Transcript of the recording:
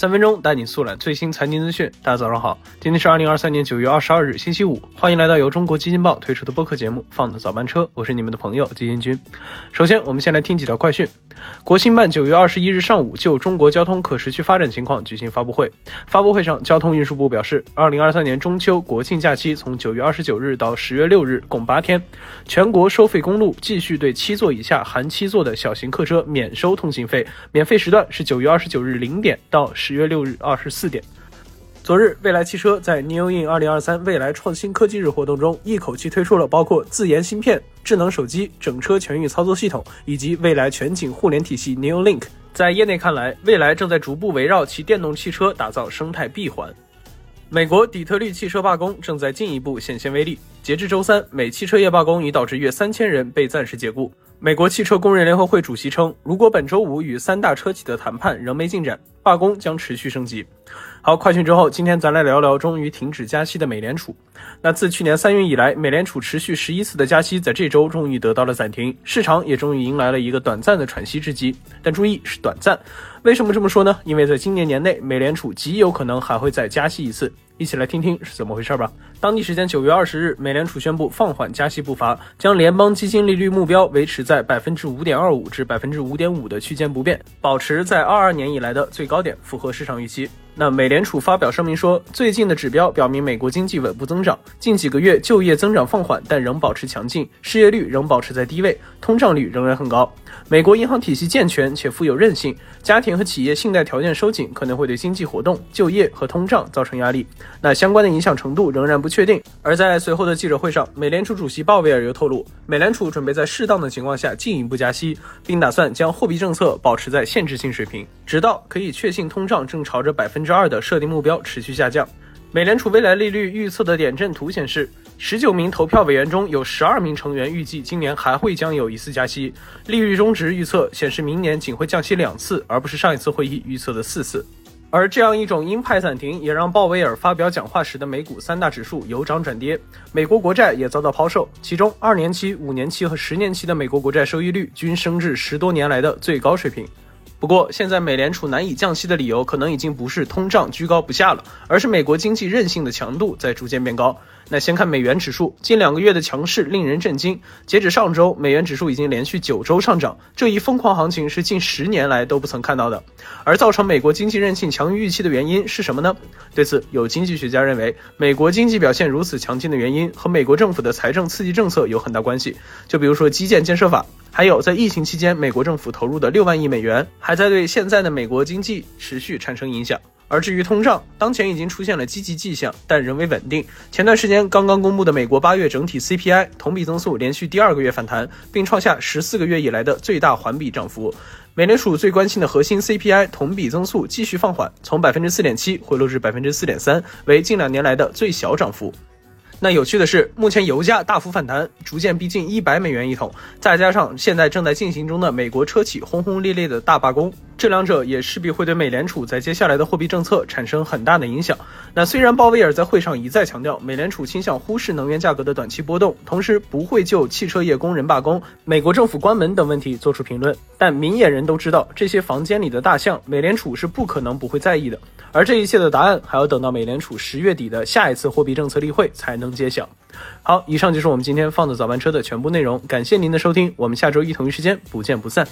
三分钟带你速览最新财经资讯。大家早上好，今天是二零二三年九月二十二日，星期五。欢迎来到由中国基金报推出的播客节目《放的早班车》，我是你们的朋友基金君。首先，我们先来听几条快讯。国新办九月二十一日上午就中国交通可持续发展情况举行发布会。发布会上，交通运输部表示，二零二三年中秋国庆假期从九月二十九日到十月六日，共八天，全国收费公路继续对七座以下含七座的小型客车免收通行费，免费时段是九月二十九日零点到十十月六日二十四点。昨日，蔚来汽车在 New In 二零二三未来创新科技日活动中，一口气推出了包括自研芯片、智能手机、整车全域操作系统以及未来全景互联体系 New Link。在业内看来，蔚来正在逐步围绕其电动汽车打造生态闭环。美国底特律汽车罢工正在进一步显现威力。截至周三，美汽车业罢工已导致约三千人被暂时解雇。美国汽车工人联合会主席称，如果本周五与三大车企的谈判仍没进展，罢工将持续升级。好，快讯之后，今天咱来聊聊终于停止加息的美联储。那自去年三月以来，美联储持续十一次的加息，在这周终于得到了暂停，市场也终于迎来了一个短暂的喘息之机。但注意是短暂，为什么这么说呢？因为在今年年内，美联储极有可能还会再加息一次。一起来听听是怎么回事吧。当地时间九月二十日，美联储宣布放缓加息步伐，将联邦基金利率目标维持在百分之五点二五至百分之五点五的区间不变，保持在二二年以来的最高点，符合市场预期。那美联储发表声明说，最近的指标表明美国经济稳步增长，近几个月就业增长放缓，但仍保持强劲，失业率仍保持在低位，通胀率仍然很高。美国银行体系健全且富有韧性，家庭和企业信贷条件收紧可能会对经济活动、就业和通胀造成压力。那相关的影响程度仍然不确定。而在随后的记者会上，美联储主席鲍威尔又透露，美联储准备在适当的情况下进一步加息，并打算将货币政策保持在限制性水平，直到可以确信通胀正朝着百分分之二的设定目标持续下降。美联储未来利率预测的点阵图显示。十九名投票委员中有十二名成员预计今年还会将有一次加息，利率中值预测显示明年仅会降息两次，而不是上一次会议预测的四次。而这样一种鹰派暂停，也让鲍威尔发表讲话时的美股三大指数由涨转跌，美国国债也遭到抛售，其中二年期、五年期和十年期的美国国债收益率均升至十多年来的最高水平。不过，现在美联储难以降息的理由，可能已经不是通胀居高不下了，而是美国经济韧性的强度在逐渐变高。那先看美元指数，近两个月的强势令人震惊。截止上周，美元指数已经连续九周上涨，这一疯狂行情是近十年来都不曾看到的。而造成美国经济韧性强于预期的原因是什么呢？对此，有经济学家认为，美国经济表现如此强劲的原因和美国政府的财政刺激政策有很大关系。就比如说基建建设法，还有在疫情期间美国政府投入的六万亿美元，还在对现在的美国经济持续产生影响。而至于通胀，当前已经出现了积极迹象，但仍未稳定。前段时间刚刚公布的美国八月整体 CPI 同比增速连续第二个月反弹，并创下十四个月以来的最大环比涨幅。美联储最关心的核心 CPI 同比增速继续放缓，从百分之四点七回落至百分之四点三，为近两年来的最小涨幅。那有趣的是，目前油价大幅反弹，逐渐逼近一百美元一桶，再加上现在正在进行中的美国车企轰轰烈烈的大罢工。这两者也势必会对美联储在接下来的货币政策产生很大的影响。那虽然鲍威尔在会上一再强调，美联储倾向忽视能源价格的短期波动，同时不会就汽车业工人罢工、美国政府关门等问题做出评论，但明眼人都知道，这些房间里的大象，美联储是不可能不会在意的。而这一切的答案，还要等到美联储十月底的下一次货币政策例会才能揭晓。好，以上就是我们今天放的早班车的全部内容，感谢您的收听，我们下周一同一时间不见不散。